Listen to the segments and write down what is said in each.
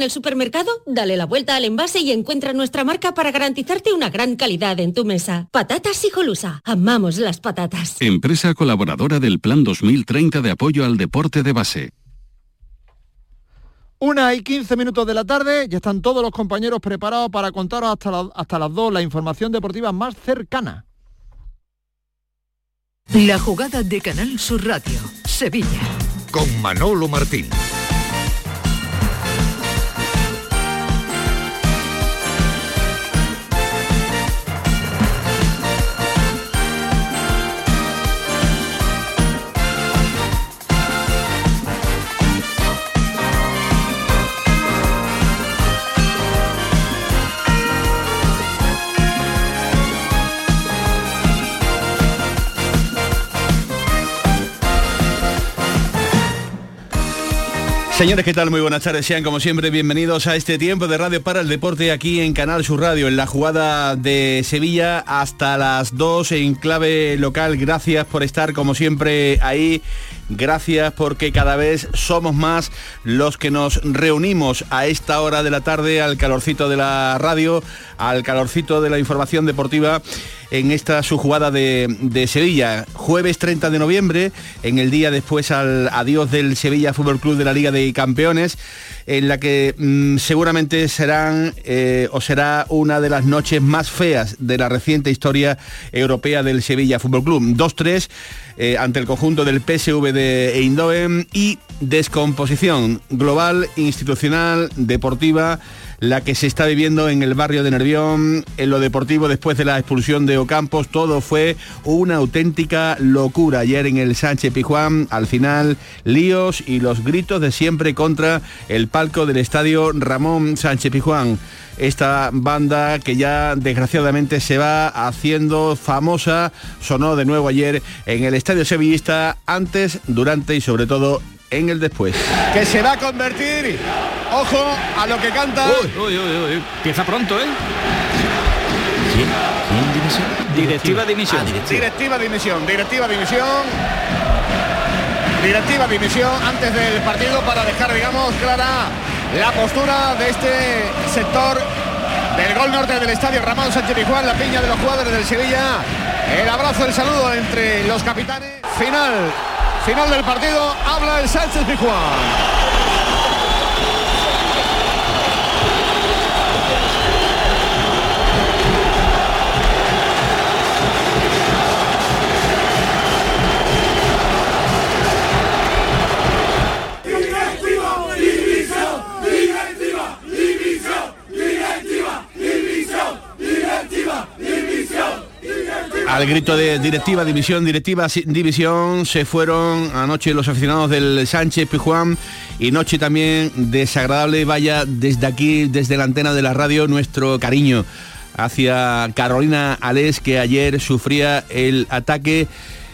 En el supermercado, dale la vuelta al envase y encuentra nuestra marca para garantizarte una gran calidad en tu mesa. Patatas Hijolusa. Amamos las patatas. Empresa colaboradora del Plan 2030 de apoyo al deporte de base. Una y 15 minutos de la tarde, ya están todos los compañeros preparados para contaros hasta, hasta las dos la información deportiva más cercana. La jugada de Canal Sur Radio, Sevilla. Con Manolo Martín. Señores, ¿qué tal? Muy buenas tardes. Sean como siempre bienvenidos a este tiempo de radio para el deporte aquí en Canal Sur Radio, en la jugada de Sevilla hasta las 2 en clave local. Gracias por estar como siempre ahí. Gracias porque cada vez somos más los que nos reunimos a esta hora de la tarde al calorcito de la radio, al calorcito de la información deportiva en esta su jugada de, de, Sevilla. Jueves 30 de noviembre, en el día después al adiós del Sevilla Fútbol Club de la Liga de Campeones, en la que mmm, seguramente serán eh, o será una de las noches más feas de la reciente historia europea del Sevilla Fútbol Club. 2-3 eh, ante el conjunto del PSV de Eindhoven y descomposición global, institucional, deportiva la que se está viviendo en el barrio de Nervión, en lo deportivo después de la expulsión de Ocampos, todo fue una auténtica locura. Ayer en el Sánchez Pijuán, al final, líos y los gritos de siempre contra el palco del estadio Ramón Sánchez Pijuán esta banda que ya desgraciadamente se va haciendo famosa, sonó de nuevo ayer en el Estadio Sevillista, antes, durante y sobre todo en el después. Que se va a convertir, ojo a lo que canta. Uy, uy, uy, uy. Empieza pronto, ¿eh? ¿Quién? ¿Quién dimisión? Directiva dimisión. Ah, directiva. directiva dimisión, directiva dimisión. Directiva dimisión antes del partido para dejar, digamos, clara la postura de este sector del gol norte del estadio Ramón Sánchez Pijuán, la piña de los jugadores del Sevilla. El abrazo, el saludo entre los capitanes. Final Final del partido, habla el Sánchez Pijuán. Al grito de directiva, división, directiva, división, se fueron anoche los aficionados del Sánchez Pijuán y noche también desagradable. Vaya desde aquí, desde la antena de la radio, nuestro cariño hacia Carolina Alés, que ayer sufría el ataque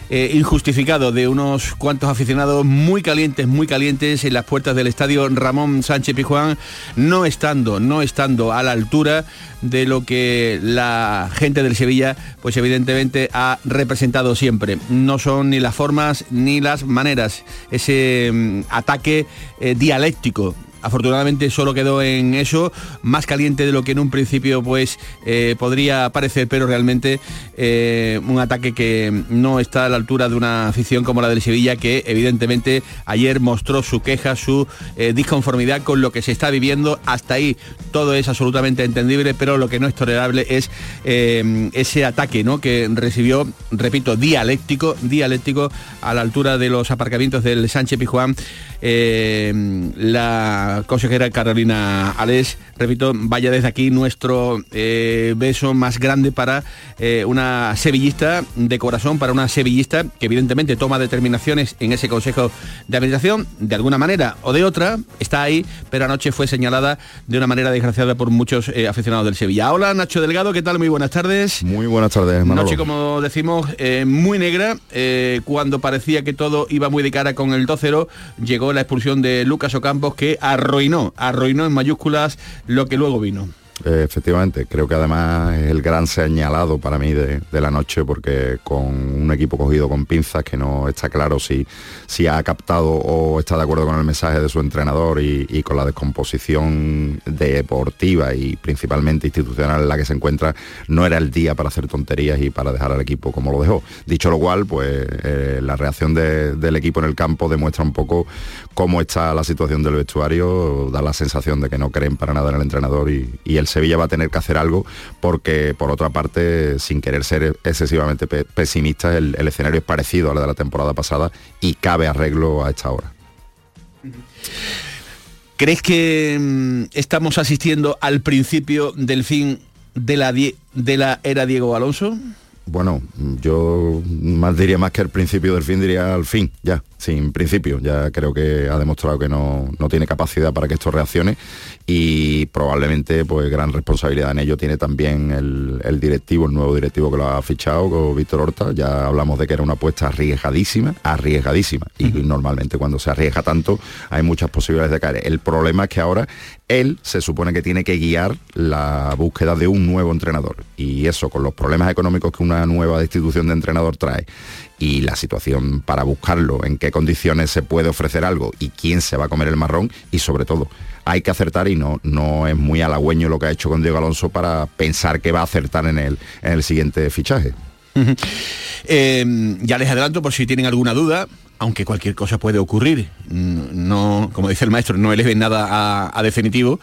eh, injustificado de unos cuantos aficionados muy calientes, muy calientes en las puertas del estadio Ramón Sánchez Pijuán, no estando, no estando a la altura de lo que la gente del Sevilla, pues evidentemente ha representado siempre. No son ni las formas ni las maneras. Ese mm, ataque eh, dialéctico afortunadamente solo quedó en eso, más caliente de lo que en un principio pues eh, podría parecer, pero realmente eh, un ataque que no está a la altura de una afición como la del Sevilla, que evidentemente ayer mostró su queja, su eh, disconformidad con lo que se está viviendo. Hasta ahí todo es absolutamente entendible, pero lo que no es tolerable es eh, ese ataque ¿no? que recibió, repito, dialéctico, dialéctico a la altura de los aparcamientos del Sánchez Pijuán. La consejera Carolina Alés, repito, vaya desde aquí nuestro beso más grande para eh, una sevillista de corazón, para una sevillista que evidentemente toma determinaciones en ese Consejo de Administración, de alguna manera o de otra, está ahí, pero anoche fue señalada de una manera desgraciada por muchos eh, aficionados del Sevilla. Hola Nacho Delgado, ¿qué tal? Muy buenas tardes. Muy buenas tardes, Manolo. Noche, como decimos, eh, muy negra, eh, cuando parecía que todo iba muy de cara con el 2-0, llegó la expulsión de Lucas Ocampos que arruinó, arruinó en mayúsculas lo que luego vino. Eh, efectivamente. Creo que además es el gran señalado para mí de, de la noche porque con un equipo cogido con pinzas que no está claro si, si ha captado o está de acuerdo con el mensaje de su entrenador y, con la descomposición deportiva y principalmente institucional en la que se encuentra, no era el día para hacer tonterías y para dejar al equipo como lo dejó. Dicho lo cual, pues eh, la reacción de- del equipo en el campo demuestra un poco cómo está la situación del vestuario, da la sensación de que no creen para nada en el entrenador y, y el Sevilla va a tener que hacer algo porque por otra parte, sin querer ser excesivamente pe- pesimista, el, el escenario es parecido a la de la temporada pasada y cabe arreglo a esta hora. ¿Crees que mm, estamos asistiendo al principio del fin de la, de la era Diego Alonso? Bueno, yo más diría más que el principio del fin, diría al fin, ya, sin principio. Ya creo que ha demostrado que no, no tiene capacidad para que esto reaccione y probablemente pues gran responsabilidad en ello tiene también el, el directivo, el nuevo directivo que lo ha fichado, con Víctor Horta. Ya hablamos de que era una apuesta arriesgadísima, arriesgadísima. Y normalmente cuando se arriesga tanto hay muchas posibilidades de caer. El problema es que ahora él se supone que tiene que guiar la búsqueda de un nuevo entrenador. Y eso, con los problemas económicos que una nueva destitución de entrenador trae y la situación para buscarlo, en qué condiciones se puede ofrecer algo y quién se va a comer el marrón y sobre todo hay que acertar y no, no es muy halagüeño lo que ha hecho con Diego Alonso para pensar que va a acertar en el, en el siguiente fichaje. Eh, ya les adelanto por si tienen alguna duda, aunque cualquier cosa puede ocurrir. Mm, No, como dice el maestro, no eleven nada a, a definitivo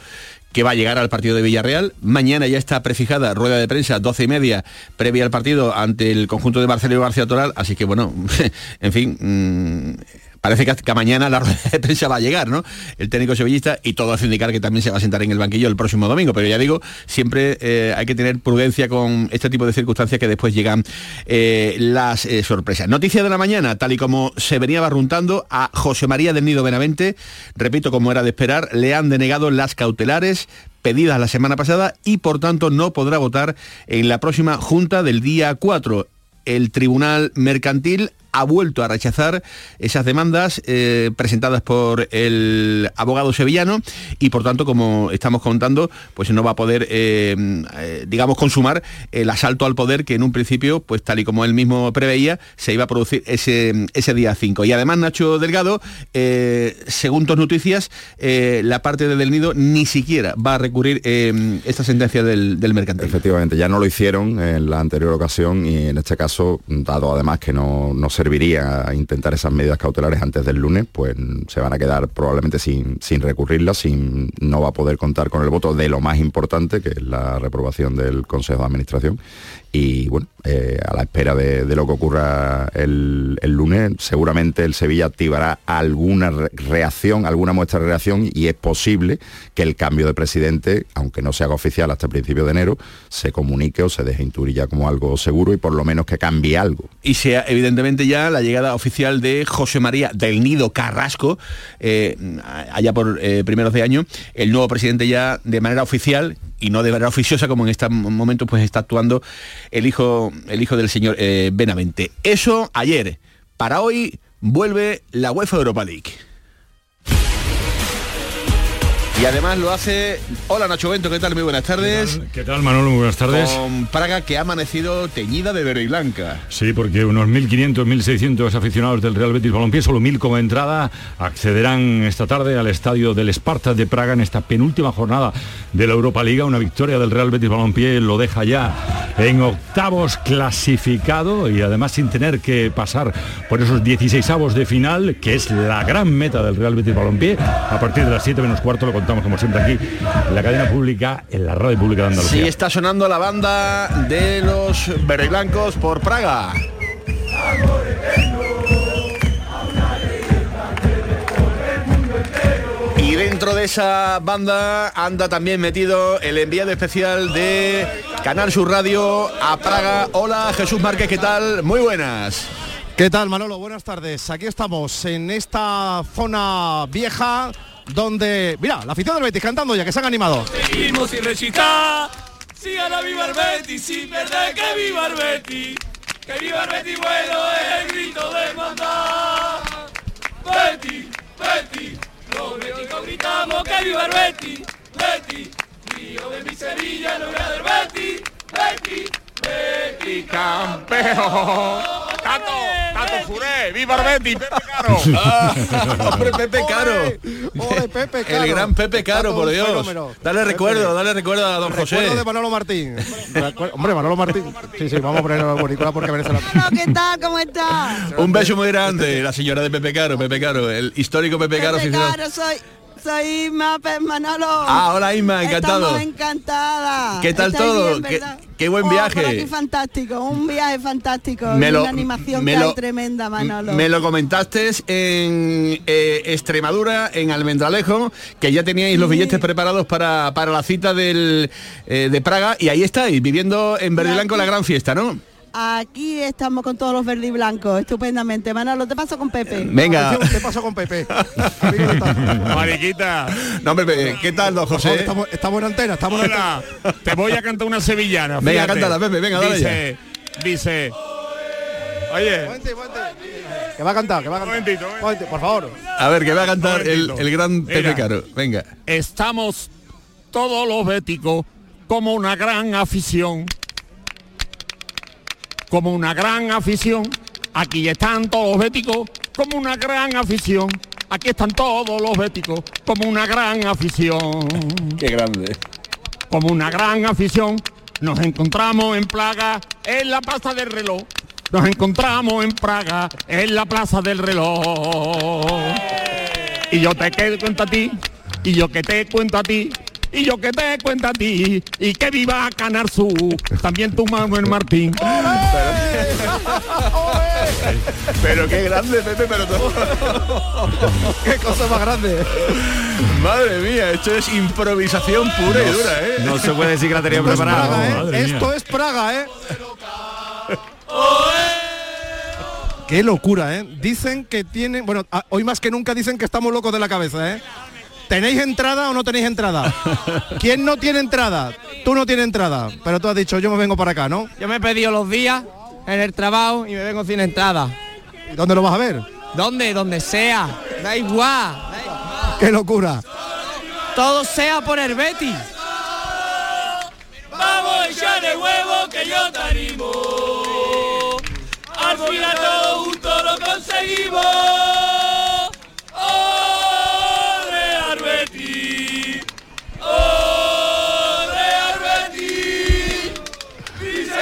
que va a llegar al partido de Villarreal. Mañana ya está prefijada rueda de prensa, 12 y media, previa al partido ante el conjunto de Marcelo García Toral. Así que bueno, en fin, mm, parece que mañana la rueda de prensa va a llegar, ¿no? El técnico sevillista y todo hace indicar que también se va a sentar en el banquillo el próximo domingo. Pero ya digo, siempre eh, hay que tener prudencia con este tipo de circunstancias que después llegan eh, las eh, sorpresas. Noticia de la mañana, tal y como se venía barruntando a José María del Nido Benavente, repito, como era de esperar, le han denegado las cautelares pedidas la semana pasada y por tanto no podrá votar en la próxima junta del día 4. El Tribunal Mercantil ha vuelto a rechazar esas demandas eh, presentadas por el abogado sevillano y por tanto como estamos contando pues no va a poder eh, eh, digamos consumar el asalto al poder que en un principio pues tal y como él mismo preveía se iba a producir ese, ese día 5 y además Nacho Delgado según tus noticias la parte de Del Nido ni siquiera va a recurrir esta sentencia del, del mercantil. Efectivamente, ya no lo hicieron en la anterior ocasión y en este caso, dado además que no, no serviría a intentar esas medidas cautelares antes del lunes, pues se van a quedar probablemente sin, sin recurrirlas, sin, no va a poder contar con el voto de lo más importante, que es la reprobación del Consejo de Administración. Y bueno, eh, a la espera de, lo que ocurra el, el lunes, seguramente el Sevilla activará alguna re- reacción, alguna muestra de reacción y es posible que el cambio de presidente, aunque no se haga oficial hasta principios de enero, se comunique o se deje intuir ya como algo seguro y por lo menos que cambie algo. y sea evidentemente ya la llegada oficial de José María del Nido Carrasco, eh, allá por eh, primeros de año, el nuevo presidente ya de manera oficial y no de manera oficiosa como en este momento pues está actuando el hijo, el hijo del señor eh, Benavente. Eso ayer. Para hoy vuelve la UEFA Europa League. Y además lo hace... Hola Nacho Bento, ¿qué tal? Muy buenas tardes. ¿Qué tal, Manolo? Muy buenas tardes. Con Praga que ha amanecido teñida de verde y blanca. Sí, porque unos 1.500, 1.600 aficionados del Real Betis Balompié, solo 1.000 como entrada, accederán esta tarde al estadio del Esparta de Praga en esta penúltima jornada de la Europa Liga. Una victoria del Real Betis Balompié lo deja ya en octavos clasificado y además sin tener que pasar por esos 16 avos de final, que es la gran meta del Real Betis Balompié. A partir de las 7 menos cuarto lo contamos como siempre aquí en la cadena pública, en la radio pública de Andalucía. Sí, está sonando la banda de los verde y blancos por Praga. Y dentro de esa banda anda también metido el enviado especial de Canal Sur Radio a Praga. Hola Jesús Márquez, ¿qué tal? Muy buenas. ¿Qué tal Manolo? Buenas tardes. Aquí estamos en esta zona vieja donde, mira, la afición del Betis cantando ya que se han animado. Seguimos sin recitar. Sigan a viva el Betis, sin perder que viva el Betis. Que viva el Betis, bueno es el grito de mandar. Betis, Betis, los béticos gritamos que viva el Betis. Betis, Tío de mi Sevilla, no era del Betis, Betis, Betis, campeón. Tato, Tato Furé, viva el Betis, Pepe Caro. Hombre, Pepe Caro. Ole, Pepe Caro. El gran Pepe Caro, por Dios. fenómeno. Dale Pepe. recuerdo, dale recuerdo a don José. Recuerdo de Manolo Martín. Hombre, Manolo Martín. Sí, sí, vamos a poner la película porque merece la pena. ¿Qué tal? ¿Cómo estás? Un beso muy grande, la señora de Pepe Caro, Pepe Caro, el histórico Pepe Caro. Pepe. Caro, soy, soy Isma Pez Manolo. Ah, hola, Isma, encantado. Estamos encantada. ¿Qué tal ¿Estáis todo? bien, ¿Qué- qué buen Oh, viaje. aquí fantástico, un viaje fantástico. Me lo- una animación me lo- tremenda, Manolo. Me lo comentaste en eh, Extremadura, en Almendralejo, que ya teníais los billetes preparados para, para la cita del, eh, de Praga y ahí estáis, viviendo en Verde Blanco la gran fiesta, ¿no? Aquí estamos con todos los verdes y blancos, estupendamente. Manolo, te paso con Pepe. Venga. Te paso con Pepe. Mariquita. No, hombre, Pepe, ¿qué tal, don José? Estamos, estamos en antena, estamos en Hola, te voy a cantar una sevillana. Venga, fíjate. cántala, Pepe, venga, dale Dice, dice, oye, Que va a cantar, que va a cantar. Momentito, Momentito, por favor. A ver, que va a cantar el, el gran Pepe Mira. Caro. Venga. estamos todos los béticos como una gran afición. Como una gran afición. Aquí están todos los béticos como una gran afición. Aquí están todos los béticos como una gran afición. Qué grande. Como una gran afición. Nos encontramos en Praga, en la plaza del reloj. Nos encontramos en Praga, en la plaza del reloj. Y yo te cuento a ti, y yo que te cuento a ti, y yo que te cuento a ti, y que viva Canarsu, también tu Manuel Martín. Pero qué grande, Pepe, pero todo. Qué cosa más grande. Madre mía, esto es improvisación pura y dura, ¿eh? No se puede decir que la tenía Esto es preparada. Praga, ¿eh? madre mía. Esto es Praga, ¿eh? Qué locura, ¿eh? Dicen que tienen, bueno, hoy más que nunca dicen que estamos locos de la cabeza, ¿eh? ¿Tenéis entrada o no tenéis entrada? ¿Quién no tiene entrada? Tú no tienes entrada, pero tú has dicho, yo me vengo para acá, ¿no? Yo me he pedido los días en el trabajo y me vengo sin entrada. ¿Y dónde lo vas a ver? ¿Dónde? Donde sea. Da igual. ¡Qué locura! Todo sea por el Betis. Vamos a echarle huevo que yo te animo. Al final juntos lo conseguimos.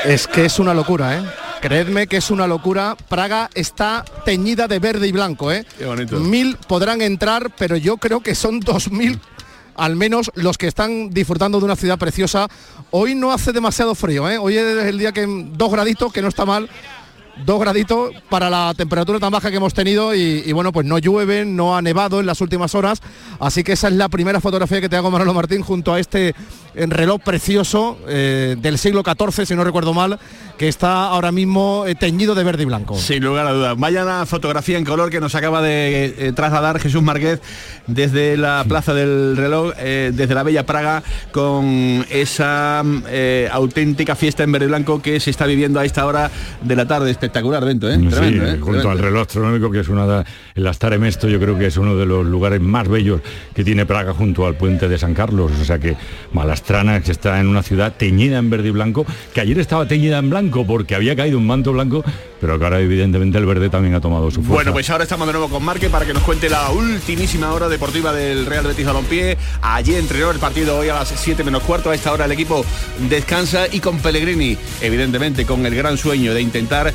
Es que es una locura, ¿eh? Creedme que es una locura. Praga está teñida de verde y blanco, ¿eh? Qué bonito. Mil podrán entrar, pero yo creo que son dos mil al menos los que están disfrutando de una ciudad preciosa. Hoy no hace demasiado frío, ¿eh? Hoy es el día que dos graditos, que no está mal. Dos graditos para la temperatura tan baja que hemos tenido y, y bueno, pues no llueve, no ha nevado en las últimas horas. Así que esa es la primera fotografía que te hago Manolo Martín junto a este eh, reloj precioso eh, del siglo XIV, si no recuerdo mal, que está ahora mismo eh, teñido de verde y blanco. Sin lugar a dudas. Vaya la fotografía en color que nos acaba de eh, trasladar Jesús Márquez desde la Plaza del Reloj, desde la Bella Praga, con esa eh, auténtica fiesta en verde y blanco que se está viviendo a esta hora de la tarde. Espectacular evento, ¿eh? Sí, Tremendo, ¿eh? junto Tremendo. al reloj astronómico, que es una de, el Astare Mesto, yo creo que es uno de los lugares más bellos que tiene Praga junto al puente de San Carlos. O sea que Malastrana que está en una ciudad teñida en verde y blanco, que ayer estaba teñida en blanco porque había caído un manto blanco, pero que ahora evidentemente el verde también ha tomado su fuerza. Bueno, pues ahora estamos de nuevo con Marque para que nos cuente la ultimísima hora deportiva del Real Betis Balompié. Allí entrenó el partido hoy a las 7 menos cuarto. A esta hora el equipo descansa y con Pellegrini, evidentemente con el gran sueño de intentar,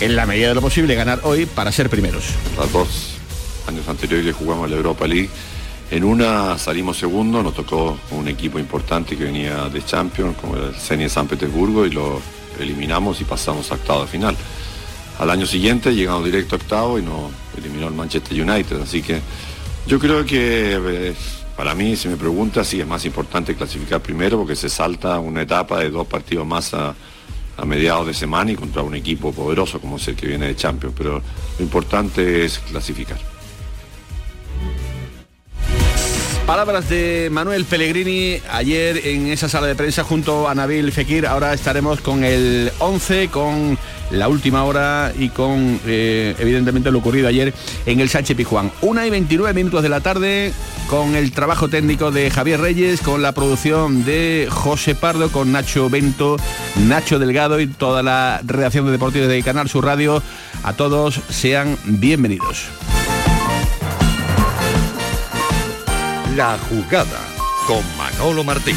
en la medida de lo posible, ganar hoy para ser primeros. Los dos años anteriores jugamos la Europa League. En una salimos segundo, nos tocó un equipo importante que venía de Champions, como el Zenit de San Petersburgo, y lo eliminamos y pasamos a octavo final. Al año siguiente llegamos directo a octavo y nos eliminó el Manchester United. Así que yo creo que eh, para mí, si me pregunta, sí es más importante clasificar primero porque se salta una etapa de dos partidos más a, a mediados de semana y contra un equipo poderoso como es el que viene de Champions. Pero lo importante es clasificar. Palabras de Manuel Pellegrini ayer en esa sala de prensa junto a Nabil Fekir. Ahora estaremos con el 11, con la última hora y con eh, evidentemente lo ocurrido ayer en el Sánchez Pijuán. Una y 29 minutos de la tarde con el trabajo técnico de Javier Reyes, con la producción de José Pardo, con Nacho Bento, Nacho Delgado y toda la redacción de deportivos de Canal Sur Radio. A todos sean bienvenidos. La jugada con Manolo Martín.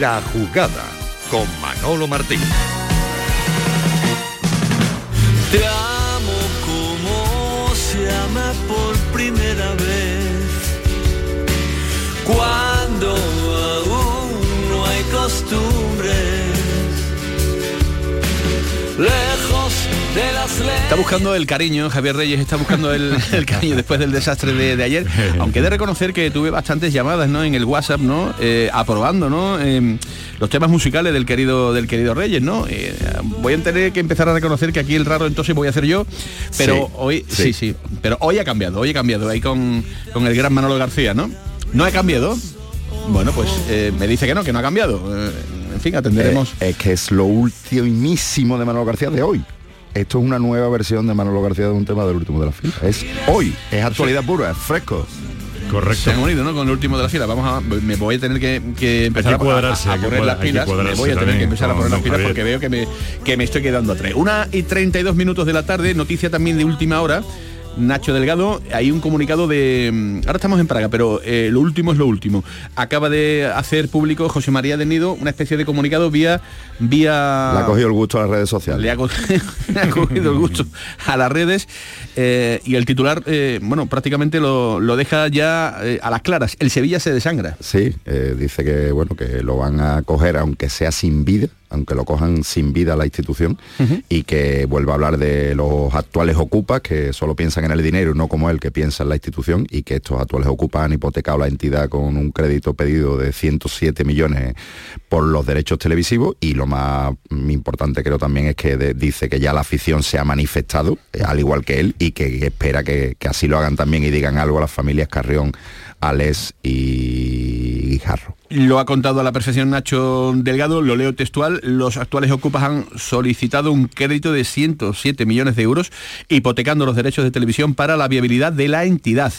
La jugada con Manolo Martín. Te amo como se ama por primera vez. Cuando aún no hay costumbres. Leyes. Está buscando el cariño, Javier Reyes está buscando el, el cariño después del desastre de, de ayer, aunque he de reconocer que tuve bastantes llamadas ¿no? en el WhatsApp, ¿no? Eh, aprobando ¿no? Eh, los temas musicales del querido del querido Reyes, ¿no? Eh, voy a tener que empezar a reconocer que aquí el raro entonces voy a hacer yo, pero Sí, hoy, sí. sí, sí, pero hoy ha cambiado, hoy ha cambiado, ahí con, con el gran Manolo García, ¿no? ¿No ha cambiado? Bueno, pues eh, me dice que no, que no ha cambiado. Eh, en fin, atenderemos. Eh, es que es lo ultimísimo de Manolo García de hoy. Esto es una nueva versión de Manolo García de un tema del último de la fila. Es hoy, es actualidad pura, es fresco. Se han unido, ¿no? Con el último de la fila. Vamos a, me voy a tener que, que empezar que a- a, poner las pilas. Me voy a tener también que empezar a poner las pilas porque veo que me, que me estoy quedando a tres. Una y 32 minutos de la tarde, noticia también de última hora. Nacho Delgado, hay un comunicado de... mm, Ahora estamos en Praga, pero eh, lo último es lo último. Acaba de hacer público José María de Nido una especie de comunicado vía... vía Le ha cogido el gusto a las redes sociales. le ha, co- le ha cogido el gusto a las redes eh, y el titular, eh, bueno, prácticamente lo, lo deja ya a las claras. El Sevilla se desangra. Sí, dice que bueno que lo van a coger aunque sea sin vida, aunque lo cojan sin vida la institución y que vuelva a hablar de los actuales ocupas que solo piensan en el dinero y no como él que piensa en la institución y que estos actuales ocupas han hipotecado la entidad con un crédito pedido de 107 millones por los derechos televisivos y lo más importante creo también es que de- dice que ya la afición se ha manifestado eh, al igual que él y que espera que, que así lo hagan también y digan algo a las familias Carrión, Alex y Guijarro. Lo ha contado a la perfección Nacho Delgado, lo leo textual, los actuales ocupas han solicitado un crédito de 107 millones de euros hipotecando los derechos de televisión para la viabilidad de la entidad.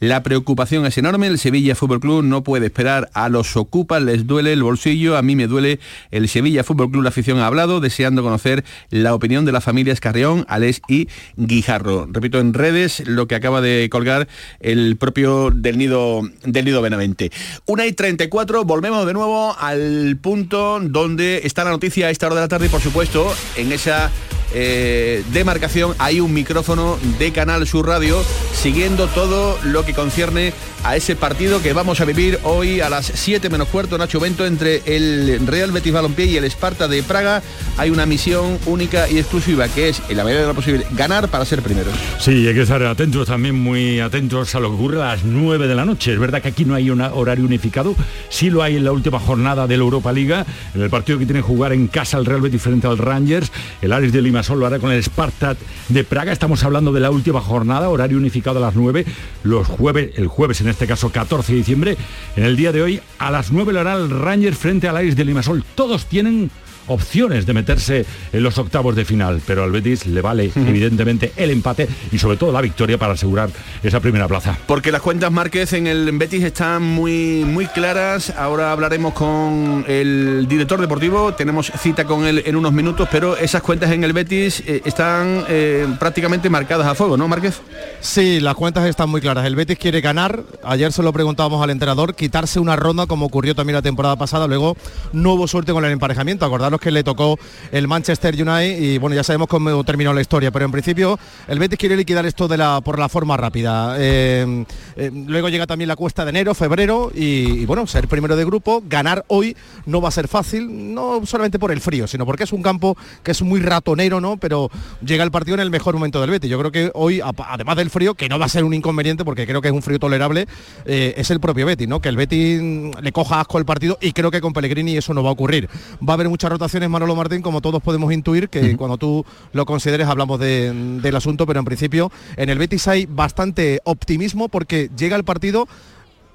La preocupación es enorme, el Sevilla Fútbol Club no puede esperar a los ocupas, les duele el bolsillo, a mí me duele el Sevilla Fútbol Club, la afición ha hablado, deseando conocer la opinión de las familias Carrión, Alex y Guijarro. Repito en redes lo que acaba de colgar el propio del Nido, del Nido Benavente. Una y 34, volvemos de nuevo al punto donde está la noticia a esta hora de la tarde y por supuesto en esa eh, demarcación hay un micrófono de Canal Sur Radio siguiendo todo lo que concierne a ese partido que vamos a vivir hoy a las 7 menos cuarto, Nacho Bento, entre el Real Betis Balompié y el Esparta de Praga. Hay una misión única y exclusiva que es, en la medida de lo posible, ganar para ser primeros. Sí, hay que estar atentos también, muy atentos a lo que ocurre a las 9 de la noche. Es verdad que aquí no hay un horario unificado, sí lo hay en la última jornada de la Europa Liga, en el partido que tiene que jugar en casa el Real Betis frente al Rangers, el Ares de Limassol lo hará con el Spartak de Praga. Estamos hablando de la última jornada, horario unificado a las 9, los jueves, el jueves en este caso 14 de diciembre. En el día de hoy, a las 9 lo hará el Rangers frente al Ares de Limassol. Todos tienen opciones de meterse en los octavos de final, pero al Betis le vale evidentemente el empate y sobre todo la victoria para asegurar esa primera plaza. Porque las cuentas Márquez en el Betis están muy, muy claras. Ahora hablaremos con el director deportivo, tenemos cita con él en unos minutos, pero esas cuentas en el Betis eh, están eh, prácticamente marcadas a fuego, ¿no, Márquez? Sí, las cuentas están muy claras. El Betis quiere ganar. Ayer se lo preguntábamos al entrenador, quitarse una ronda como ocurrió también la temporada pasada. Luego no hubo suerte con el emparejamiento. Acordaros que le tocó el Manchester United y bueno, ya sabemos cómo terminó la historia, pero en principio el Betis quiere liquidar esto de la, por la forma rápida. Eh, eh, luego llega también la cuesta de enero, febrero y, bueno, ser primero de grupo, ganar hoy no va a ser fácil, no solamente por el frío, sino porque es un campo que es muy ratonero, ¿no? Pero llega el partido en el mejor momento del Betis. Yo creo que hoy, además del frío, que no va a ser un inconveniente porque creo que es un frío tolerable, eh, es el propio Betis, ¿no? Que el Betis le coja asco el partido y creo que con Pellegrini eso no va a ocurrir. Va a haber muchas rotaciones Manolo Martín, como todos podemos intuir, que uh -huh. cuando tú lo consideres hablamos de, del asunto, pero en principio en el Betis hay bastante optimismo porque llega el partido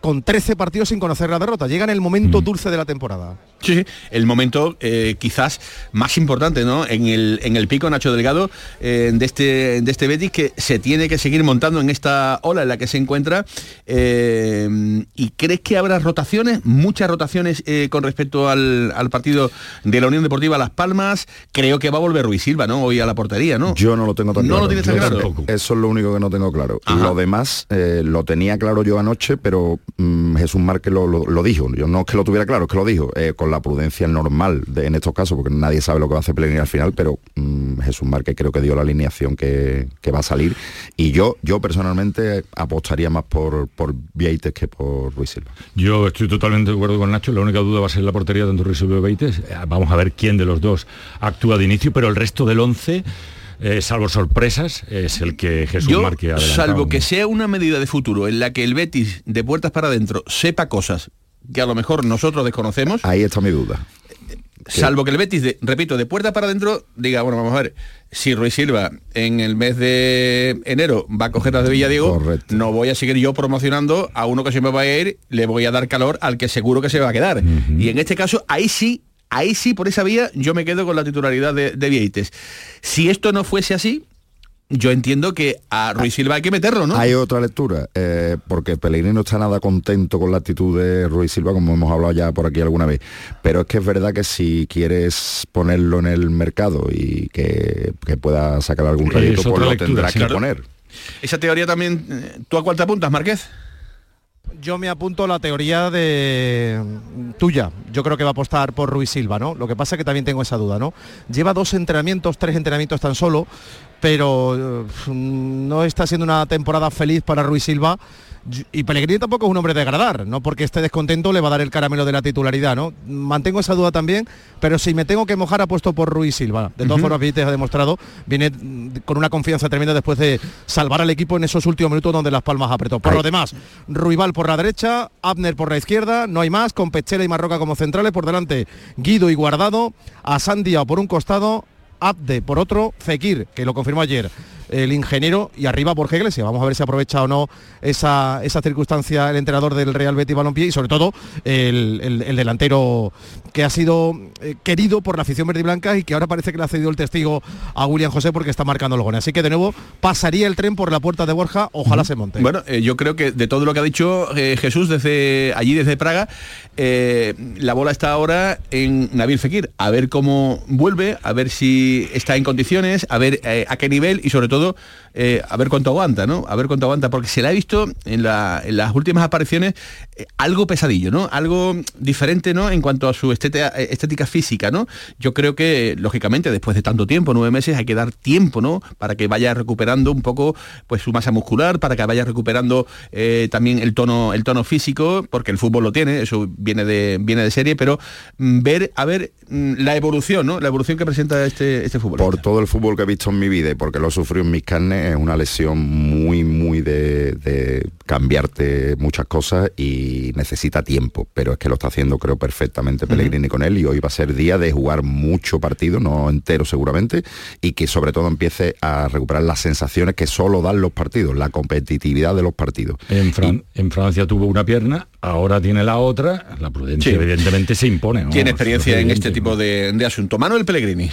con 13 partidos sin conocer la derrota. Llega en el momento mm. dulce de la temporada. Sí, sí, el momento eh, quizás más importante, ¿no? En el, en el pico Nacho Delgado eh, de, este, de este Betis que se tiene que seguir montando en esta ola en la que se encuentra. Eh, ¿Y crees que habrá rotaciones? Muchas rotaciones eh, con respecto al, al, partido de la Unión Deportiva Las Palmas. Creo que va a volver Ruiz Silva, ¿no? Hoy a la portería, ¿no? Yo no lo tengo tan ¿No claro. lo tienes tan Yo claro? sé- Eso es lo único que no tengo claro. Lo demás eh, lo tenía claro yo anoche, pero mm, Jesús Márquez lo, dijo. Yo no es que lo tuviera claro, es que lo dijo. eh, con la prudencia normal de- en estos casos, porque nadie sabe lo que va a hacer Pellegrini al final, pero mm, Jesús Márquez creo que dio la alineación que, va a salir. Y yo, yo personalmente apostaría más por, por Vieites que por Ruiz Silva. Yo estoy totalmente de acuerdo con Nacho, la única duda va a ser la portería tanto Ruiz Silva y Vamos a ver quién de los dos actúa de inicio, pero el resto del 11, eh, salvo sorpresas, es el que Jesús Yo, salvo que sea una medida de futuro en la que el Betis de puertas para adentro sepa cosas que a lo mejor nosotros desconocemos. Ahí está mi duda. Salvo que el Betis, de, repito, de puertas para adentro, diga, bueno, vamos a ver, si Ruiz Silva en el mes de enero va a coger las de Villadiego, no voy a seguir yo promocionando a uno que se me va a ir, le voy a dar calor al que seguro que se va a quedar. Y en este caso, ahí sí, ahí sí, por esa vía, yo me quedo con la titularidad de, de Vieites. Si esto no fuese así, yo entiendo que a Ruiz Silva hay que meterlo, ¿no? Hay otra lectura, eh, porque Pellegrini no está nada contento con la actitud de Ruiz Silva, como hemos hablado ya por aquí alguna vez. Pero es que es verdad que si quieres ponerlo en el mercado y que, que pueda sacar algún rédito, pues lo lectura, tendrás sí. que Claro. poner. Esa teoría también, eh, ¿tú a cuál te apuntas, Márquez? Yo me apunto a la teoría de tuya. Yo creo que va a apostar por Ruiz Silva, ¿no? Lo que pasa es que también tengo esa duda, ¿no? Lleva dos entrenamientos, tres entrenamientos tan solo, pero eh, no está siendo una temporada feliz para Ruiz Silva. Y Pellegrini tampoco es un hombre de agradar, no porque esté descontento le va a dar el caramelo de la titularidad, ¿no? Mantengo esa duda también, pero si me tengo que mojar apuesto por Ruiz Silva. De todas Ujú. formas, Benítez ha demostrado, viene con una confianza tremenda después de salvar al equipo en esos últimos minutos donde Las Palmas apretó. Por lo demás, Ruibal por la derecha, Abner por la izquierda, no hay más, con Pechela y Marroca como centrales, por delante Guido y Guardado, a Sandia por un costado, Abde por otro, Fekir, que lo confirmó ayer el ingeniero, y arriba Borja Iglesias. Vamos a ver si aprovecha o no esa, esa circunstancia el entrenador del Real Betis Balompié y sobre todo el, el- el delantero que ha sido eh, querido por la afición verde y blanca y que ahora parece que le ha cedido el testigo a William José porque está marcando los goles. Así que de nuevo pasaría el tren por la puerta de Borja, ojalá se monte. Bueno, eh, yo creo que de todo lo que ha dicho eh, Jesús desde allí, desde Praga, la bola está ahora en Nabil Fekir. A ver cómo vuelve, a ver si está en condiciones, a ver a qué nivel y sobre todo todo eh, a ver cuánto aguanta, ¿no? A ver cuánto aguanta, porque se le ha visto en, la- en las últimas apariciones eh, algo pesadillo, ¿no? Algo diferente, ¿no? En cuanto a su estética, eh, estética física, ¿no? Yo creo que, lógicamente, después de tanto tiempo, nueve meses, hay que dar tiempo, ¿no? Para que vaya recuperando un poco pues su masa muscular, para que vaya recuperando también el tono, el tono físico, porque el fútbol lo tiene, eso viene de, viene de serie, pero mm, ver, a ver mm, la evolución, ¿no? La evolución que presenta este, este fútbol. Por todo el fútbol que he visto en mi vida y porque lo he sufrido en mis carnes, es una lesión muy, muy de, de cambiarte muchas cosas y necesita tiempo, pero es que lo está haciendo creo perfectamente Pellegrini con él y hoy va a ser día de jugar mucho partido, no entero seguramente, y que sobre todo empiece a recuperar las sensaciones que solo dan los partidos, la competitividad de los partidos. En, Fran- en Francia tuvo una pierna, ahora tiene la otra, la prudencia Sí. evidentemente se impone. ¿no? Tiene experiencia en este tipo de, de asunto. Manuel Pellegrini.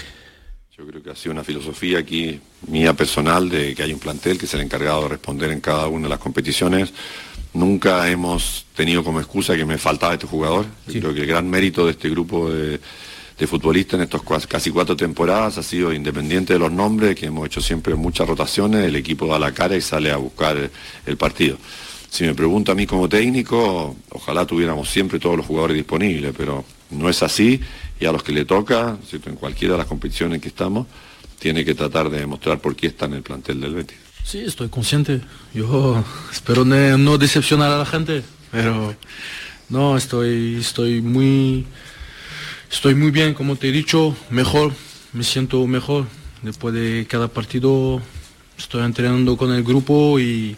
Yo creo que ha sido una filosofía aquí mía personal de que hay un plantel que es el encargado de responder en cada una de las competiciones. Nunca hemos tenido como excusa que me faltaba este jugador. Yo creo que el gran mérito de este grupo de, de futbolistas en estos casi cuatro temporadas ha sido independiente de los nombres, que hemos hecho siempre muchas rotaciones, el equipo da la cara y sale a buscar el, el partido. Si me pregunta a mí como técnico, ojalá tuviéramos siempre todos los jugadores disponibles, pero no es así y a los que le toca, en cualquiera de las competiciones que estamos, tiene que tratar de demostrar por qué está en el plantel del Betis. Sí, estoy consciente. Yo espero no decepcionar a la gente, pero no, estoy, estoy muy, estoy muy bien, como te he dicho, mejor, me siento mejor. Después de cada partido estoy entrenando con el grupo y,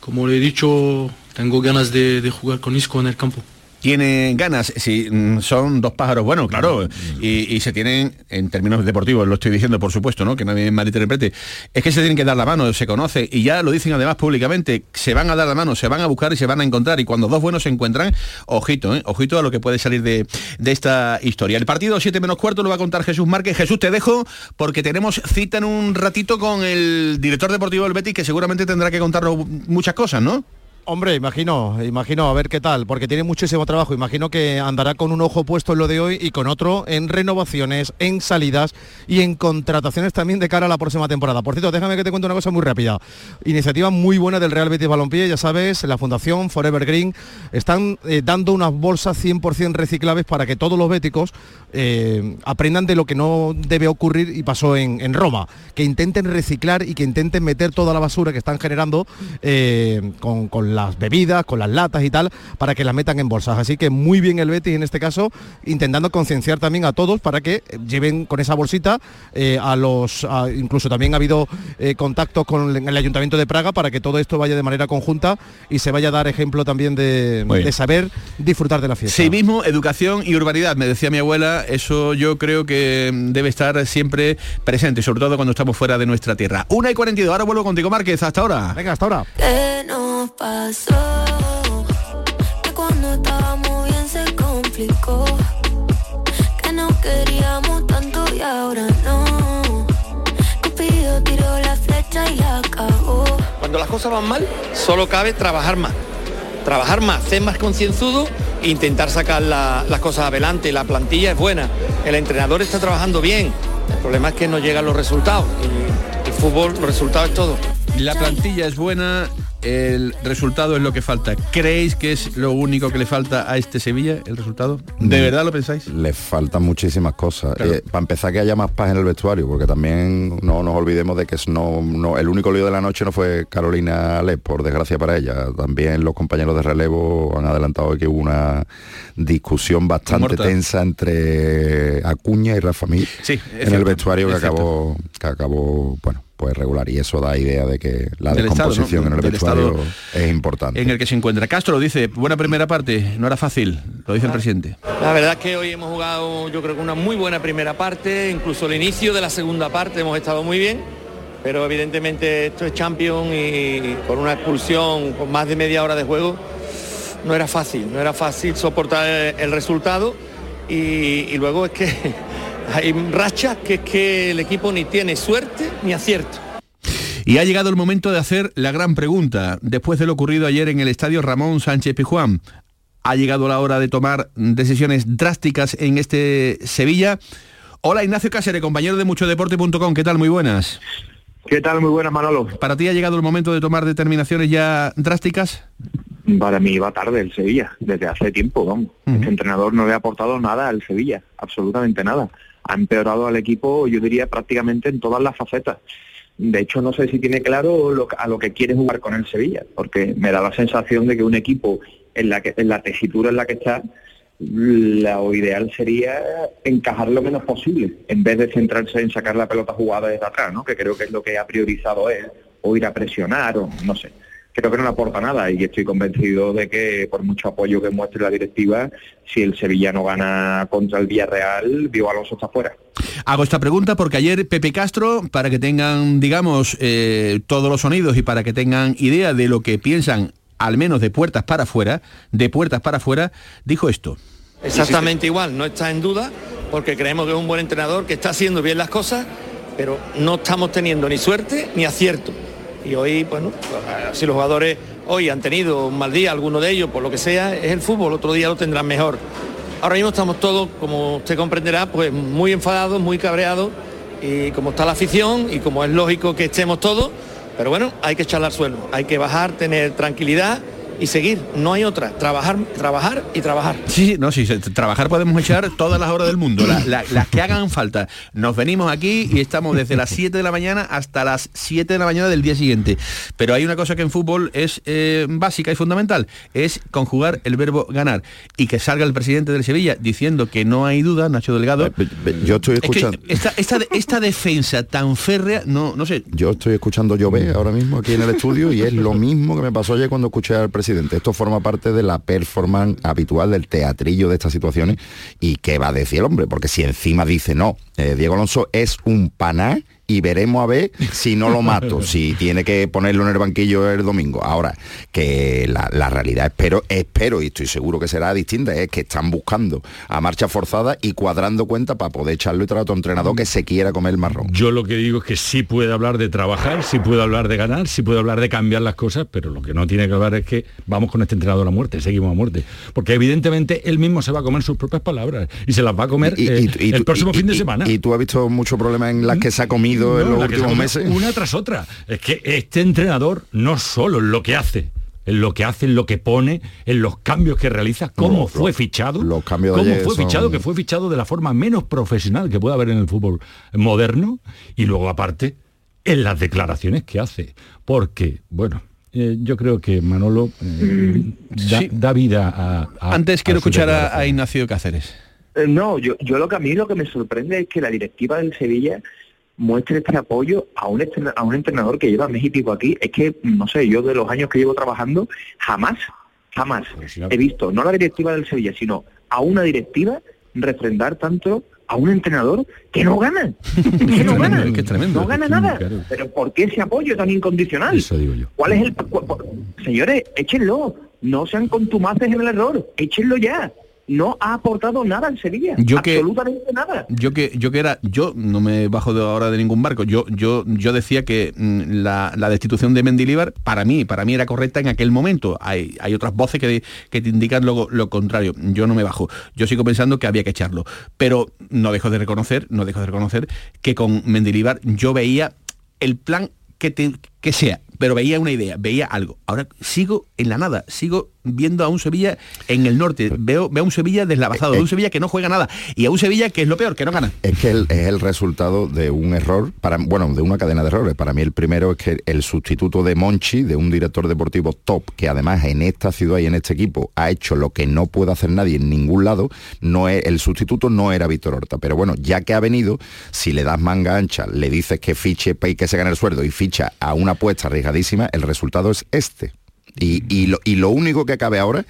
como le he dicho, tengo ganas de jugar con Isco en el campo. Tiene ganas, si mm, son dos pájaros buenos, claro, y, y se tienen, en términos deportivos, lo estoy diciendo por supuesto, ¿no? Que nadie malinterprete, es que se tienen que dar la mano, se conoce, y ya lo dicen además públicamente, se van a dar la mano, se van a buscar y se van a encontrar, y cuando dos buenos se encuentran, ojito, ¿eh? ojito a lo que puede salir de, de esta historia. El partido 7 menos cuarto lo va a contar Jesús Márquez. Jesús, te dejo, porque tenemos cita en un ratito con el director deportivo del Betis, que seguramente tendrá que contarnos muchas cosas, ¿no? Hombre, imagino, imagino, a ver qué tal, porque tiene muchísimo trabajo. Imagino que andará con un ojo puesto en lo de hoy y con otro en renovaciones, en salidas y en contrataciones también de cara a la próxima temporada. Por cierto, déjame que te cuente una cosa muy rápida. Iniciativa muy buena del Real Betis Balompié, ya sabes, la Fundación Forever Green están eh, dando unas bolsas 100% reciclables para que todos los béticos eh, aprendan de lo que no debe ocurrir y pasó en, Roma, que intenten reciclar y que intenten meter toda la basura que están generando eh, con las bebidas, con las latas y tal, para que las metan en bolsas. Así que muy bien el Betis en este caso, intentando concienciar también a todos para que eh, lleven con esa bolsita eh, a los, a- incluso también ha habido eh, contactos con el, el Ayuntamiento de Praga para que todo esto vaya de manera conjunta y se vaya a dar ejemplo también de, saber disfrutar de la fiesta. Sí mismo, educación y urbanidad, me decía mi abuela, eso yo creo que mm, debe estar siempre presente, sobre todo cuando estamos fuera de nuestra tierra. Una y 42, ahora vuelvo contigo Márquez, hasta ahora. Venga, hasta ahora. ¿Qué nos pasó? Que cuando estábamos bien se complicó. Que no queríamos tanto y ahora no. Cupido tiró la flecha y la acabó. Cuando las cosas van mal, solo cabe trabajar más. Trabajar más, ser más concienzudo e intentar sacar la- las cosas adelante. La plantilla es buena, el entrenador está trabajando bien. El problema es que no llegan los resultados. Y el fútbol, los resultados es todo. La plantilla es buena, el resultado es lo que falta. ¿Creéis que es lo único que le falta a este Sevilla, el resultado? ¿De Mm. verdad lo pensáis? Le faltan muchísimas cosas. Eh, para empezar que haya más paz en el vestuario, porque también no nos olvidemos de que es no, no- el único lío de la noche no fue Carolina Le, por desgracia para ella. También los compañeros de relevo han adelantado que hubo una discusión bastante tensa entre Acuña y Rafa Mir Sí, en el vestuario que acabó, que acabó, bueno, pues regular. Y eso da idea de que la Del estado, descomposición ¿no? en el vestuario estado es importante. En el que se encuentra. Castro dice, buena primera parte, no era fácil, lo dice el presidente. La verdad es que hoy hemos jugado yo creo que una muy buena primera parte, incluso el inicio de la segunda parte hemos estado muy bien, pero evidentemente esto es Champions y con una expulsión con más de media hora de juego no era fácil, no era fácil soportar el, el resultado y, y luego es que hay rachas que es que el equipo ni tiene suerte ni acierto. Y ha llegado el momento de hacer la gran pregunta. Después de lo ocurrido ayer en el estadio Ramón Sánchez Pijuán, ha llegado la hora de tomar decisiones drásticas en este Sevilla. Hola Ignacio Cáceres, compañero de muchodeporte.com, ¿qué tal? Muy buenas. ¿Qué tal? Muy buenas, Manolo. ¿Para ti ha llegado el momento de tomar determinaciones ya drásticas? Para mí va tarde el Sevilla, desde hace tiempo, vamos. Este entrenador no le ha aportado nada al Sevilla, absolutamente nada. Ha empeorado al equipo, yo diría, prácticamente en todas las facetas. De hecho, no sé si tiene claro lo- a lo que quiere jugar con el Sevilla, porque me da la sensación de que un equipo en la, que, en la tesitura en la que está, lo ideal sería encajar lo menos posible, en vez de centrarse en sacar la pelota jugada desde atrás, ¿no? que creo que es lo que ha priorizado él, o ir a presionar, o no sé. Creo que no le aporta nada y estoy convencido de que por mucho apoyo que muestre la directiva, si el Sevilla no gana contra el Villarreal, Diego Alonso está fuera. Hago esta pregunta porque ayer Pepe Castro, para que tengan, digamos, eh, todos los sonidos y para que tengan idea de lo que piensan, al menos de puertas para afuera, de puertas para afuera, dijo esto. Exactamente igual, no está en duda, porque creemos que es un buen entrenador que está haciendo bien las cosas, pero no estamos teniendo ni suerte ni acierto. Y hoy, bueno, si los jugadores hoy han tenido un mal día, alguno de ellos, por lo que sea, es el fútbol, otro día lo tendrán mejor. Ahora mismo estamos todos, como usted comprenderá, pues muy enfadados, muy cabreados, y como está la afición, y como es lógico que estemos todos, pero bueno, hay que echarle al suelo, hay que bajar, tener tranquilidad y seguir, no hay otra, trabajar, trabajar y trabajar. Sí, sí, no, sí, se- trabajar podemos echar todas las horas del mundo, la- la- las que hagan falta. Nos venimos aquí y estamos desde las 7 de la mañana hasta las 7 de la mañana del día siguiente. Pero hay una cosa que en fútbol es eh, básica y fundamental, es conjugar el verbo ganar. Y que salga el presidente del Sevilla diciendo que no hay duda, Nacho Delgado. Yo estoy Es que escuchando. esta, esta, esta defensa tan férrea, no, no sé. Yo estoy escuchando llover ahora mismo aquí en el estudio y es lo mismo que me pasó ayer cuando escuché al presidente. Esto forma parte de la performance habitual del teatrillo de estas situaciones. Y qué va a decir el hombre, porque si encima dice no, eh, Diego Alonso es un paná y veremos a ver si no lo mato, si tiene que ponerlo en el banquillo el domingo. Ahora, que la, la realidad espero, espero y estoy seguro que será distinta, es que están buscando a marcha forzada y cuadrando cuenta para poder echarlo y traer a otro entrenador que se quiera comer el marrón. Yo lo que digo es que sí puede hablar de trabajar, sí puede hablar de ganar, sí puede hablar de cambiar las cosas, pero lo que no tiene que hablar es que vamos con este entrenador a muerte, seguimos a muerte. Porque evidentemente él mismo se va a comer sus propias palabras y se las va a comer Y- eh, y- y el próximo fin de semana. ¿Y tú has visto muchos problemas en las que se ha comido No, los últimos meses? Una tras otra. Es que este entrenador no solo en lo que hace, en lo que hace, en lo que pone, en los cambios que realiza, cómo No, fue fichado, los cambios de cómo fue son- fichado, que fue fichado de la forma menos profesional que puede haber en el fútbol moderno, y luego aparte en las declaraciones que hace. Porque, bueno, eh, yo creo que Manolo eh, da, Sí. da vida a... a- Antes quiero a escuchar a, a Ignacio Cáceres. Eh, No, yo, yo lo que a mí lo que me sorprende es que la directiva del Sevilla muestre este apoyo a un, a un entrenador que lleva pico aquí. Es que, no sé, yo de los años que llevo trabajando, jamás, jamás he visto, no la directiva del Sevilla, sino a una directiva refrendar tanto a un entrenador que no gana. que no gana. Es tremendo. No gana nada. Pero ¿por qué ese apoyo tan incondicional? Eso digo yo. ¿Cuál es el... Señores, échenlo. No sean contumaces en el error. Échenlo ya. No ha aportado nada en Sevilla. Yo que- Absolutamente nada. Yo que yo que era, yo no me bajo de ahora de ningún barco. Yo yo yo decía que mm, la, la destitución de Mendilibar para mí para mí era correcta en aquel momento. Hay, hay otras voces que, que te indican lo, lo contrario. Yo no me bajo. Yo sigo pensando que había que echarlo. Pero no dejo de reconocer, no dejo de reconocer que con Mendilibar yo veía el plan que, te- que sea, pero veía una idea, veía algo. Ahora sigo en la nada, sigo viendo a un Sevilla en el norte, veo, veo a un Sevilla deslavazado, a un Sevilla que no juega nada y a un Sevilla que es lo peor, que no gana. Es que el- es el resultado de un error, para, bueno, de una cadena de errores. Para mí el primero es que el sustituto de Monchi, de un director deportivo top, que además en esta ciudad y en este equipo ha hecho lo que no puede hacer nadie en ningún lado, no es, el sustituto no era Víctor Horta. Pero bueno, ya que ha venido, si le das manga ancha, le dices que fiche y que se gane el sueldo y ficha a una apuesta arriesgadísima, el resultado es este. Y, y lo, y lo único que cabe ahora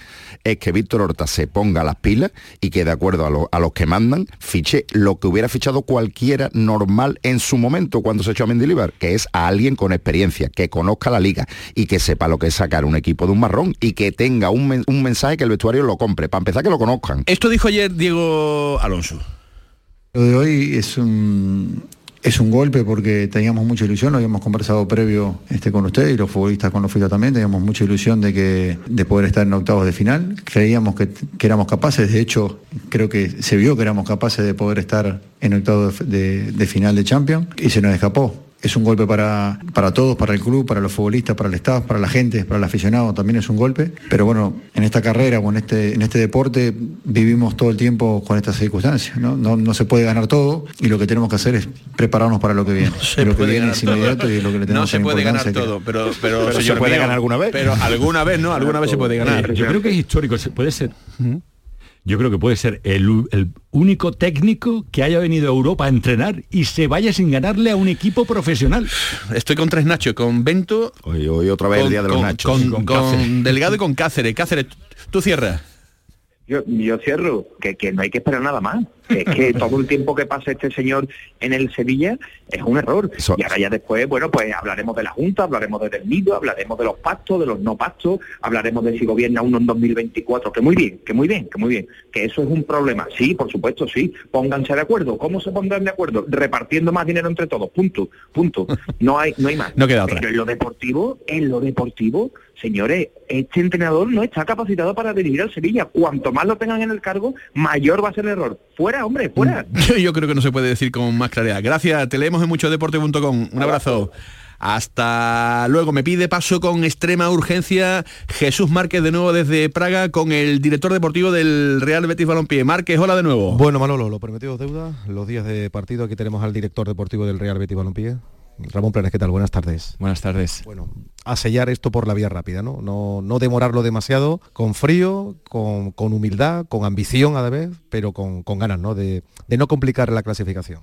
es que Víctor Horta se ponga las pilas y que de acuerdo a, lo- a los que mandan fiche lo que hubiera fichado cualquiera normal en su momento cuando se echó a Mendilibar, que es a alguien con experiencia, que conozca la liga y que sepa lo que es sacar un equipo de un marrón y que tenga un, men- un mensaje que el vestuario lo compre, para empezar que lo conozcan. Esto dijo ayer Diego Alonso. Lo de hoy es un, es un golpe porque teníamos mucha ilusión, lo habíamos conversado previo este, con usted y los futbolistas con los futbolistas también, teníamos mucha ilusión de, que, de poder estar en octavos de final. Creíamos que, éramos capaces, de hecho creo que se vio que éramos capaces de poder estar en octavos de- de final de Champions y se nos escapó. Es un golpe para, para todos, para el club, para los futbolistas, para el staff, para la gente, para el aficionado, también es un golpe. Pero bueno, en esta carrera o en este, en este deporte vivimos todo el tiempo con estas circunstancias. ¿no? No, no se puede ganar todo y lo que tenemos que hacer es prepararnos para lo que viene. se lo que puede viene ganar es inmediato todo. y lo que le tenemos No se puede ganar importancia que- todo, pero, pero, Pero se puede mío, ganar alguna vez. Pero alguna vez, ¿no? Alguna vez se puede ganar. Eh, yo creo que es histórico, se- puede ser. Yo creo que puede ser el, el único técnico que haya venido a Europa a entrenar y se vaya sin ganarle a un equipo profesional. Estoy con tres Nacho, con Bento. Hoy, hoy otra vez el día de los con, nachos. Con, con. Delgado y con Cáceres. Cáceres, tú cierras. Yo, yo cierro, que, que no hay que esperar nada más. Es que todo el tiempo que pasa este señor en el Sevilla es un error. y ahora ya después, bueno, pues hablaremos de la Junta, hablaremos de Del Nido, hablaremos de los pactos, de los no pactos, hablaremos de si gobierna uno en 2024, que muy bien, que muy bien, que muy bien. Que eso es un problema. Sí, por supuesto, sí. Pónganse de acuerdo. ¿Cómo se pondrán de acuerdo? Repartiendo más dinero entre todos. Punto, punto. No hay, no hay más. No queda otra. Pero en lo deportivo, en lo deportivo, señores, este entrenador no está capacitado para dirigir al Sevilla. Cuanto más lo tengan en el cargo, mayor va a ser el error. Fuera, hombre, fuera. Yo creo que no se puede decir con más claridad. Gracias, te leemos en muchodeporte.com. Un abrazo. Hasta luego. Me pide paso con extrema urgencia Jesús Márquez de nuevo desde Praga con el director deportivo del Real Betis Balompié. Márquez, hola de nuevo. Bueno, Manolo, lo prometido es deuda. Los días de partido, aquí tenemos al director deportivo del Real Betis Balompié. Ramón Planes, ¿qué tal? Buenas tardes. Buenas tardes. Bueno, a sellar esto por la vía rápida, ¿no? No, no demorarlo demasiado, con frío, con, con humildad, con ambición a la vez, pero con, con ganas, ¿no? De, de no complicar la clasificación.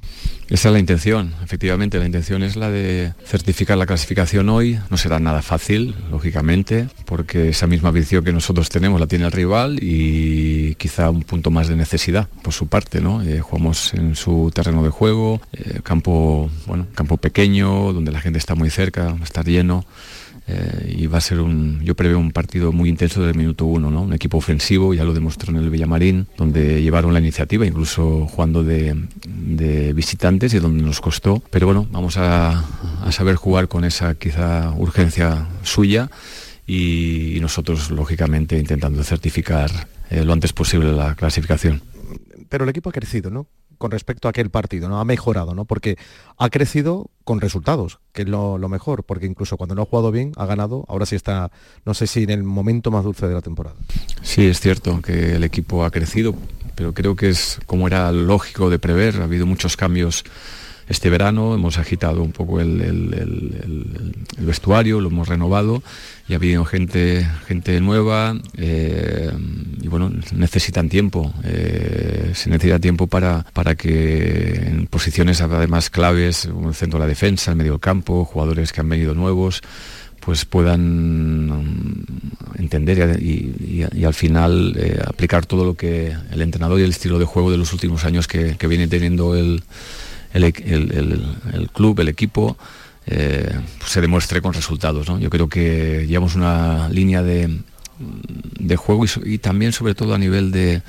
Esa es la intención, efectivamente, la intención es la de certificar la clasificación hoy. No será nada fácil, lógicamente, porque esa misma visión que nosotros tenemos la tiene el rival y quizá un punto más de necesidad por su parte, ¿no? Eh, jugamos en su terreno de juego, eh, campo, bueno, campo pequeño, donde la gente está muy cerca, va a estar lleno. Eh, y va a ser un, yo preveo un partido muy intenso desde el minuto uno, ¿no? Un equipo ofensivo, ya lo demostró en el Villamarín, donde llevaron la iniciativa, incluso jugando de, visitantes y donde nos costó. Pero bueno, vamos a, a saber jugar con esa quizá urgencia suya y, y nosotros, lógicamente, intentando certificar eh, lo antes posible la clasificación. Pero el equipo ha crecido, ¿no? Con respecto a aquel partido, ¿no? Ha mejorado, ¿no? Porque ha crecido con resultados, que es lo, lo mejor, porque incluso cuando no ha jugado bien, ha ganado, ahora sí está, no sé si en el momento más dulce de la temporada. Sí, es cierto que el equipo ha crecido, pero creo que es como era lógico de prever. Ha habido muchos cambios este verano, hemos agitado un poco el, vestuario, lo hemos renovado y ha habido gente, gente nueva eh, y bueno, necesitan tiempo. eh, se necesita tiempo para, para que en posiciones además claves, como el centro de la defensa, el medio campo, jugadores que han venido nuevos, pues puedan mm, entender y, al final eh, aplicar todo lo que el entrenador y el estilo de juego de los últimos años que, que viene teniendo el, el, el- el- club, el equipo, eh, pues se demuestre con resultados. ¿no? Yo creo que llevamos una línea de, de juego y también sobre todo a nivel de,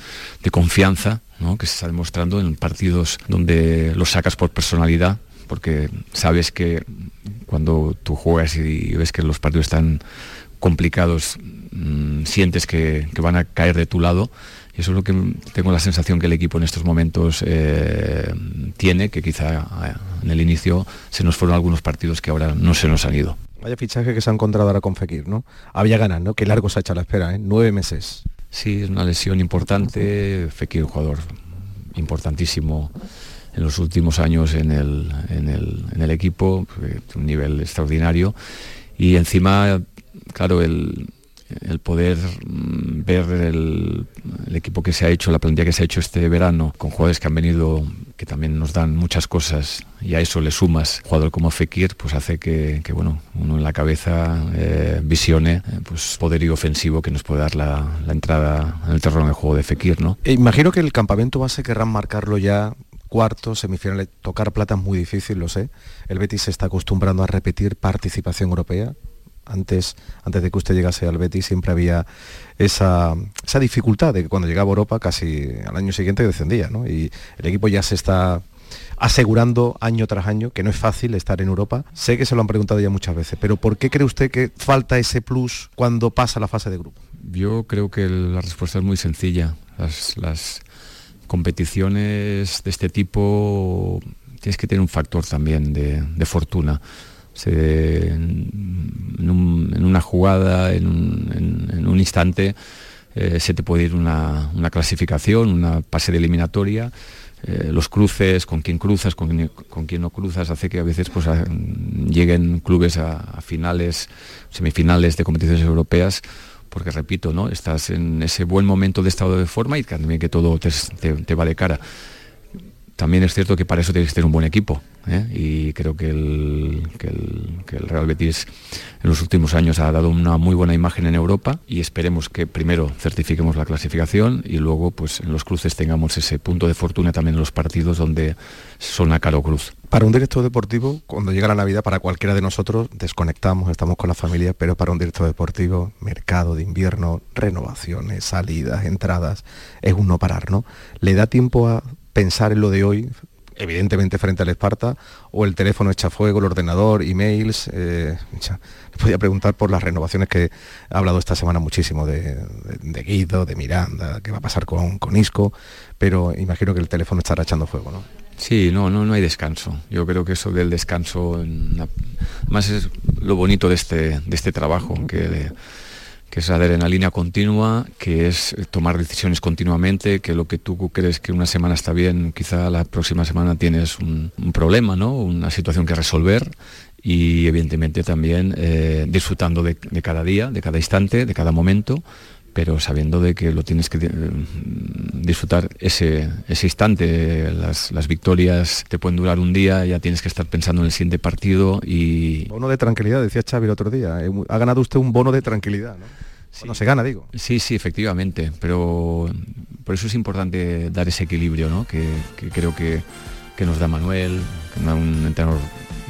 de confianza, ¿no? que se está demostrando en partidos donde los sacas por personalidad, porque sabes que cuando tú juegas y ves que los partidos están complicados, mm, sientes que, que van a caer de tu lado. Eso es lo que tengo la sensación que el equipo en estos momentos eh, tiene, que quizá eh, en el inicio se nos fueron algunos partidos que ahora no se nos han ido. Vaya fichaje que se ha encontrado ahora con Fekir, ¿no? Había ganas, ¿no? Qué largo se ha hecho la espera, ¿eh? Nueve meses. Sí, es una lesión importante. Fekir, un jugador importantísimo en los últimos años en el, en el, en el equipo, eh, un nivel extraordinario. Y encima, claro, el, el poder mm, ver el, equipo que se ha hecho, la plantilla que se ha hecho este verano, con jugadores que han venido, que también nos dan muchas cosas, y a eso le sumas jugador como Fekir, pues hace que, bueno, uno en la cabeza eh, visione eh, pues poderío ofensivo que nos puede dar la, entrada en el terreno de juego de Fekir, ¿no? E imagino que el campamento base querrán marcarlo ya cuartos, semifinales, tocar plata es muy difícil, lo sé. El Betis se está acostumbrando a repetir participación europea. Antes, antes de que usted llegase al Betis siempre había esa, esa dificultad de que cuando llegaba a Europa casi al año siguiente descendía, ¿no? Y el equipo ya se está asegurando año tras año que no es fácil estar en Europa. Sé que se lo han preguntado ya muchas veces, pero ¿por qué cree usted que falta ese plus cuando pasa la fase de grupo? Yo creo que la respuesta es muy sencilla. Las, competiciones de este tipo tienes que tener un factor también de, fortuna. En, una jugada, en un, instante, eh, se te puede ir una, clasificación, una pase de eliminatoria. Eh, los cruces, con quién cruzas, con, quién no cruzas, hace que a veces pues, lleguen clubes a, finales, semifinales de competiciones europeas porque repito, ¿no? Estás en ese buen momento de estado de forma y también que todo te va de cara también es cierto que para eso tienes que tener un buen equipo. ¿Eh? Y creo que el, Real Betis en los últimos años ha dado una muy buena imagen en Europa y esperemos que primero certifiquemos la clasificación y luego pues en los cruces tengamos ese punto de fortuna también en los partidos donde son a caro cruz. Para un director deportivo, cuando llega la Navidad, para cualquiera de nosotros, desconectamos, estamos con la familia, pero para un director deportivo, mercado de invierno, renovaciones, salidas, entradas, es un no parar, ¿no? ¿Le da tiempo a pensar en lo de hoy, evidentemente frente al Esparta, o el teléfono echa fuego, el ordenador, emails. Eh, podía preguntar por las renovaciones que ha hablado esta semana muchísimo de, Guido, de Miranda, qué va a pasar con, con Isco, pero imagino que el teléfono estará echando fuego, ¿no? Sí, no, no, no hay descanso. Yo creo que eso del descanso, más es lo bonito de este, de este trabajo, que que es adrenalina continua, que es tomar decisiones continuamente, que lo que tú crees que una semana está bien, quizá la próxima semana tienes un, problema, ¿no? una situación que resolver y evidentemente también eh, disfrutando de, cada día, de cada instante, de cada momento, pero sabiendo de que lo tienes que eh, disfrutar ese, ese instante. Las, las, victorias te pueden durar un día, ya tienes que estar pensando en el siguiente partido y... Bono de tranquilidad, decía Xavi el otro día. Eh, ha ganado usted un bono de tranquilidad, ¿no? no se gana, digo. Sí, sí, efectivamente, pero por eso es importante dar ese equilibrio, ¿no? que, creo que, que, nos da Manuel, un entrenador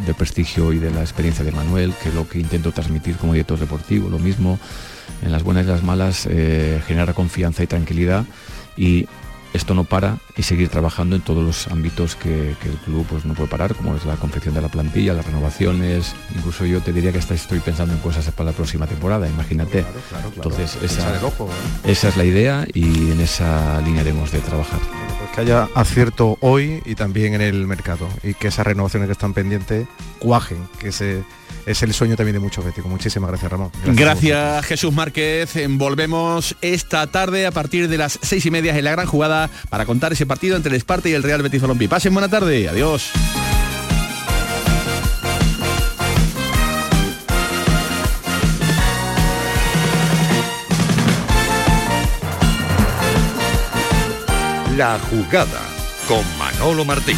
de prestigio y de la experiencia de Manuel, que es lo que intento transmitir como director deportivo, lo mismo, en las buenas y las malas, eh, genera confianza y tranquilidad y esto no para y seguir trabajando en todos los ámbitos que, el club pues, no puede parar, como es la confección de la plantilla, las renovaciones, incluso yo te diría que hasta estoy pensando en cosas para la próxima temporada, imagínate. Entonces, esa, ¿eh? esa es la idea y en esa línea debemos de trabajar. Pues que haya acierto hoy y también en el mercado y que esas renovaciones que están pendientes cuajen, que se es el sueño también de muchos béticos. Muchísimas gracias, Ramón. Gracias, Jesús Márquez. Volvemos esta tarde a partir de las seis y media en la gran jugada para contar ese partido entre el Esparta y el Real Betis Balompié. Pasen buena tarde. Adiós. La jugada con Manolo Martín.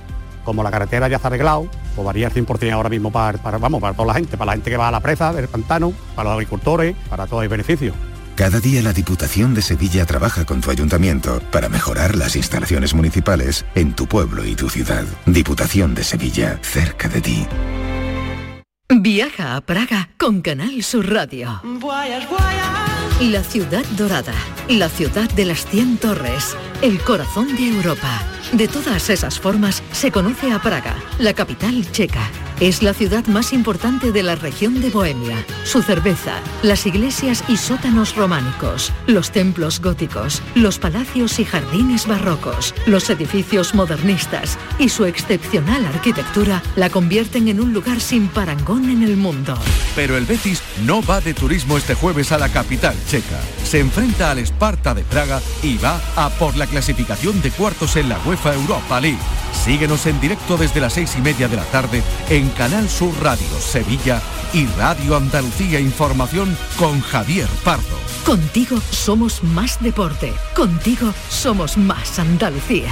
Como la carretera ya está arreglado, pues varía el 100% ahora mismo para, vamos, para toda la gente, para la gente que va a la presa del pantano, para los agricultores, para todo el beneficio. Cada día la Diputación de Sevilla trabaja con tu ayuntamiento para mejorar las instalaciones municipales en tu pueblo y tu ciudad. Diputación de Sevilla, cerca de ti. Viaja a Praga con Canal Sur Radio. La ciudad dorada, la ciudad de las 100 torres, el corazón de Europa De todas esas formas, se conoce a Praga, la capital checa. Es la ciudad más importante de la región de Bohemia. Su cerveza, las iglesias y sótanos románicos, los templos góticos, los palacios y jardines barrocos, los edificios modernistas y su excepcional arquitectura la convierten en un lugar sin parangón en el mundo. Pero el Betis no va de turismo este jueves a la capital checa. Se enfrenta al Esparta de Praga y va a por la clasificación de cuartos en la Europa League. Síguenos en directo desde las seis y media de la tarde en Canal Sur Radio Sevilla y Radio Andalucía Información con Javier Pardo. Contigo somos más deporte. Contigo somos más Andalucía.